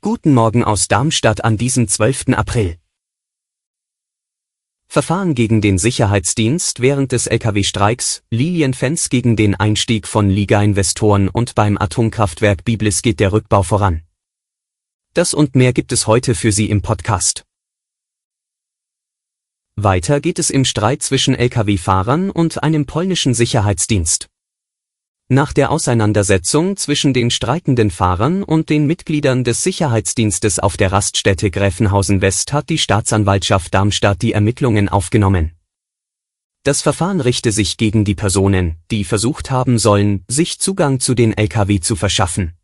Guten Morgen aus Darmstadt an diesem 12. April. Verfahren gegen den Sicherheitsdienst während des Lkw-Streiks, Lilienfans gegen den Einstieg von Liga-Investoren und beim Atomkraftwerk Biblis geht der Rückbau voran. Das und mehr gibt es heute für Sie im Podcast. Weiter geht es im Streit zwischen Lkw-Fahrern und einem polnischen Sicherheitsdienst. Nach der Auseinandersetzung zwischen den streikenden Fahrern und den Mitgliedern des Sicherheitsdienstes auf der Raststätte Gräfenhausen West hat die Staatsanwaltschaft Darmstadt die Ermittlungen aufgenommen. Das Verfahren richte sich gegen die Personen, die versucht haben sollen, sich Zugang zu den Lkw zu verschaffen.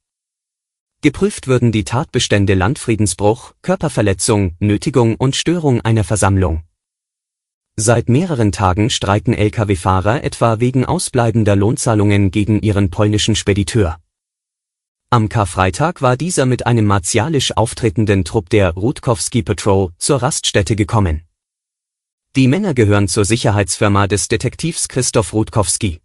Geprüft würden die Tatbestände Landfriedensbruch, Körperverletzung, Nötigung und Störung einer Versammlung. Seit mehreren Tagen streiken Lkw-Fahrer etwa wegen ausbleibender Lohnzahlungen gegen ihren polnischen Spediteur. Am Karfreitag war dieser mit einem martialisch auftretenden Trupp der Rutkowski Patrol zur Raststätte gekommen. Die Männer gehören zur Sicherheitsfirma des Detektivs Christoph Rutkowski.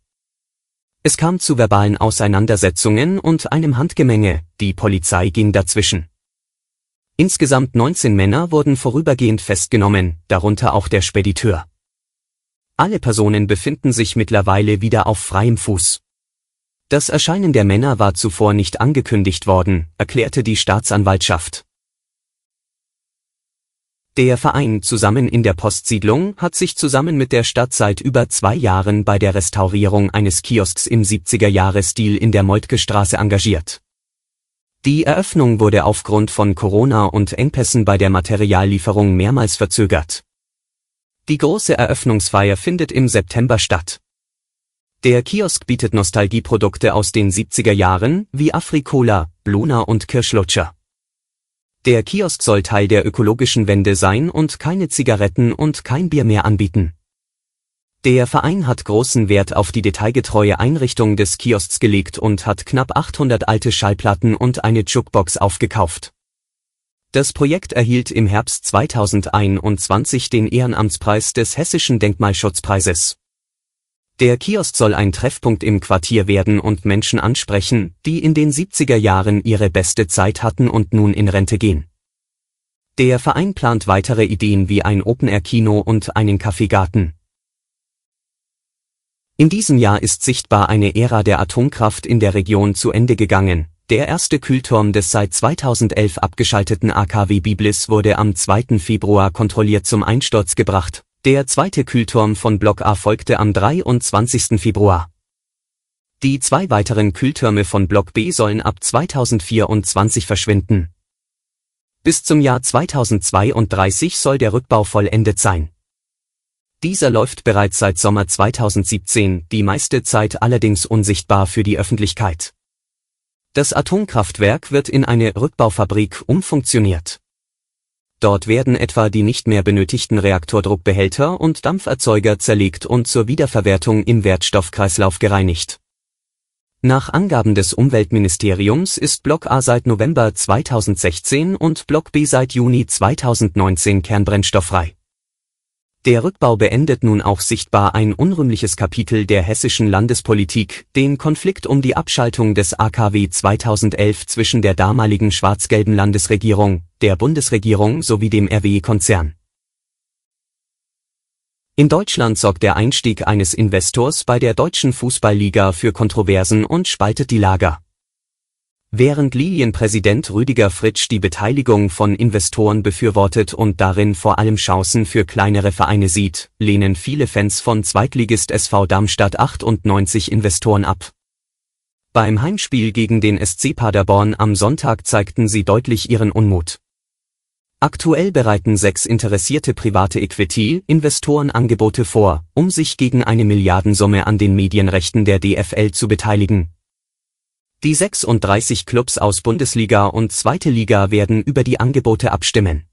Es kam zu verbalen Auseinandersetzungen und einem Handgemenge, die Polizei ging dazwischen. Insgesamt 19 Männer wurden vorübergehend festgenommen, darunter auch der Spediteur. Alle Personen befinden sich mittlerweile wieder auf freiem Fuß. Das Erscheinen der Männer war zuvor nicht angekündigt worden, erklärte die Staatsanwaltschaft. Der Verein Zusammen in der Postsiedlung hat sich zusammen mit der Stadt seit über zwei Jahren bei der Restaurierung eines Kiosks im 70er-Jahre-Stil in der Moltke Straße engagiert. Die Eröffnung wurde aufgrund von Corona und Engpässen bei der Materiallieferung mehrmals verzögert. Die große Eröffnungsfeier findet im September statt. Der Kiosk bietet Nostalgieprodukte aus den 70er Jahren, wie Afrikola, Bluna und Kirschlutscher. Der Kiosk soll Teil der ökologischen Wende sein und keine Zigaretten und kein Bier mehr anbieten. Der Verein hat großen Wert auf die detailgetreue Einrichtung des Kiosks gelegt und hat knapp 800 alte Schallplatten und eine Jukebox aufgekauft. Das Projekt erhielt im Herbst 2021 den Ehrenamtspreis des Hessischen Denkmalschutzpreises. Der Kiosk soll ein Treffpunkt im Quartier werden und Menschen ansprechen, die in den 70er Jahren ihre beste Zeit hatten und nun in Rente gehen. Der Verein plant weitere Ideen wie ein Open-Air-Kino und einen Kaffeegarten. In diesem Jahr ist sichtbar eine Ära der Atomkraft in der Region zu Ende gegangen. Der erste Kühlturm des seit 2011 abgeschalteten AKW Biblis wurde am 2. Februar kontrolliert zum Einsturz gebracht. Der zweite Kühlturm von Block A folgte am 23. Februar. Die zwei weiteren Kühltürme von Block B sollen ab 2024 verschwinden. Bis zum Jahr 2032 soll der Rückbau vollendet sein. Dieser läuft bereits seit Sommer 2017, die meiste Zeit allerdings unsichtbar für die Öffentlichkeit. Das Atomkraftwerk wird in eine Rückbaufabrik umfunktioniert. Dort werden etwa die nicht mehr benötigten Reaktordruckbehälter und Dampferzeuger zerlegt und zur Wiederverwertung im Wertstoffkreislauf gereinigt. Nach Angaben des Umweltministeriums ist Block A seit November 2016 und Block B seit Juni 2019 kernbrennstofffrei. Der Rückbau beendet nun auch sichtbar ein unrühmliches Kapitel der hessischen Landespolitik, den Konflikt um die Abschaltung des AKW 2011 zwischen der damaligen schwarz-gelben Landesregierung, der Bundesregierung sowie dem RWE-Konzern. In Deutschland sorgt der Einstieg eines Investors bei der deutschen Fußballliga für Kontroversen und spaltet die Lager. Während Lilienpräsident Rüdiger Fritsch die Beteiligung von Investoren befürwortet und darin vor allem Chancen für kleinere Vereine sieht, lehnen viele Fans von Zweitligist SV Darmstadt 98 Investoren ab. Beim Heimspiel gegen den SC Paderborn am Sonntag zeigten sie deutlich ihren Unmut. Aktuell bereiten sechs interessierte private Equity-Investoren Angebote vor, um sich gegen eine Milliardensumme an den Medienrechten der DFL zu beteiligen, Die 36 Clubs aus Bundesliga und Zweite Liga werden über die Angebote abstimmen.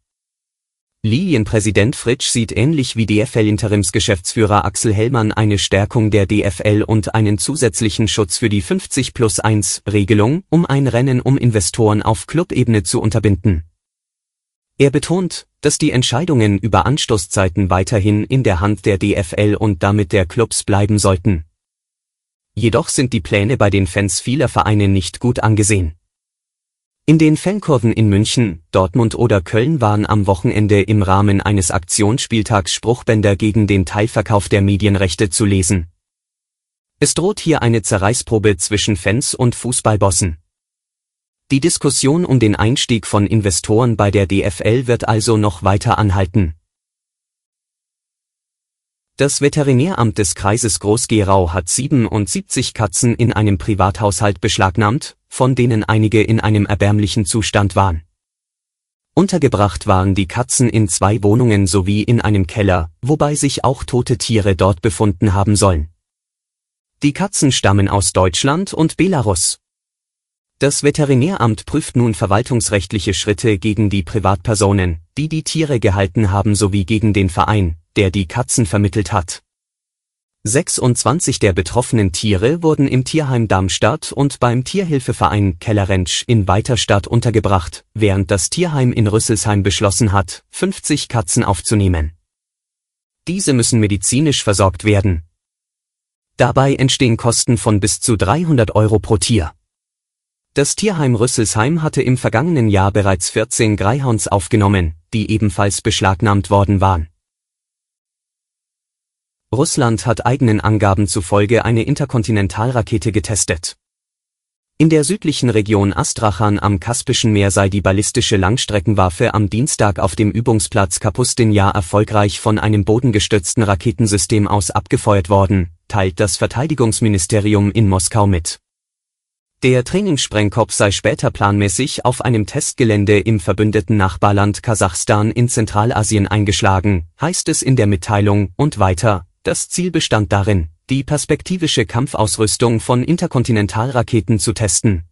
Lilienpräsident Fritsch sieht ähnlich wie DFL-Interimsgeschäftsführer Axel Hellmann eine Stärkung der DFL und einen zusätzlichen Schutz für die 50 plus 1 Regelung, um ein Rennen um Investoren auf Clubebene zu unterbinden. Er betont, dass die Entscheidungen über Anstoßzeiten weiterhin in der Hand der DFL und damit der Clubs bleiben sollten. Jedoch sind die Pläne bei den Fans vieler Vereine nicht gut angesehen. In den Fankurven in München, Dortmund oder Köln waren am Wochenende im Rahmen eines Aktionsspieltags Spruchbänder gegen den Teilverkauf der Medienrechte zu lesen. Es droht hier eine Zerreißprobe zwischen Fans und Fußballbossen. Die Diskussion um den Einstieg von Investoren bei der DFL wird also noch weiter anhalten. Das Veterinäramt des Kreises Groß-Gerau hat 77 Katzen in einem Privathaushalt beschlagnahmt, von denen einige in einem erbärmlichen Zustand waren. Untergebracht waren die Katzen in zwei Wohnungen sowie in einem Keller, wobei sich auch tote Tiere dort befunden haben sollen. Die Katzen stammen aus Deutschland und Belarus. Das Veterinäramt prüft nun verwaltungsrechtliche Schritte gegen die Privatpersonen, die die Tiere gehalten haben sowie gegen den Verein, der die Katzen vermittelt hat. 26 der betroffenen Tiere wurden im Tierheim Darmstadt und beim Tierhilfeverein Kellerentsch in Weiterstadt untergebracht, während das Tierheim in Rüsselsheim beschlossen hat, 50 Katzen aufzunehmen. Diese müssen medizinisch versorgt werden. Dabei entstehen Kosten von bis zu 300 Euro pro Tier. Das Tierheim Rüsselsheim hatte im vergangenen Jahr bereits 14 Greyhounds aufgenommen, die ebenfalls beschlagnahmt worden waren. Russland hat eigenen Angaben zufolge eine Interkontinentalrakete getestet. In der südlichen Region Astrachan am Kaspischen Meer sei die ballistische Langstreckenwaffe am Dienstag auf dem Übungsplatz Kapustin-Jahr erfolgreich von einem bodengestützten Raketensystem aus abgefeuert worden, teilt das Verteidigungsministerium in Moskau mit. Der Trainingssprengkopf sei später planmäßig auf einem Testgelände im verbündeten Nachbarland Kasachstan in Zentralasien eingeschlagen, heißt es in der Mitteilung, und weiter, das Ziel bestand darin, die perspektivische Kampfausrüstung von Interkontinentalraketen zu testen.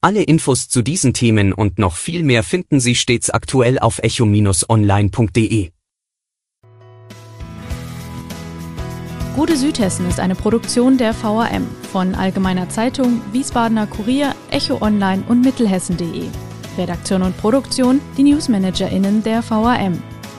Alle Infos zu diesen Themen und noch viel mehr finden Sie stets aktuell auf echo-online.de. Gute Südhessen ist eine Produktion der VAM von Allgemeiner Zeitung, Wiesbadener Kurier, Echo Online und Mittelhessen.de. Redaktion und Produktion die NewsmanagerInnen der VAM.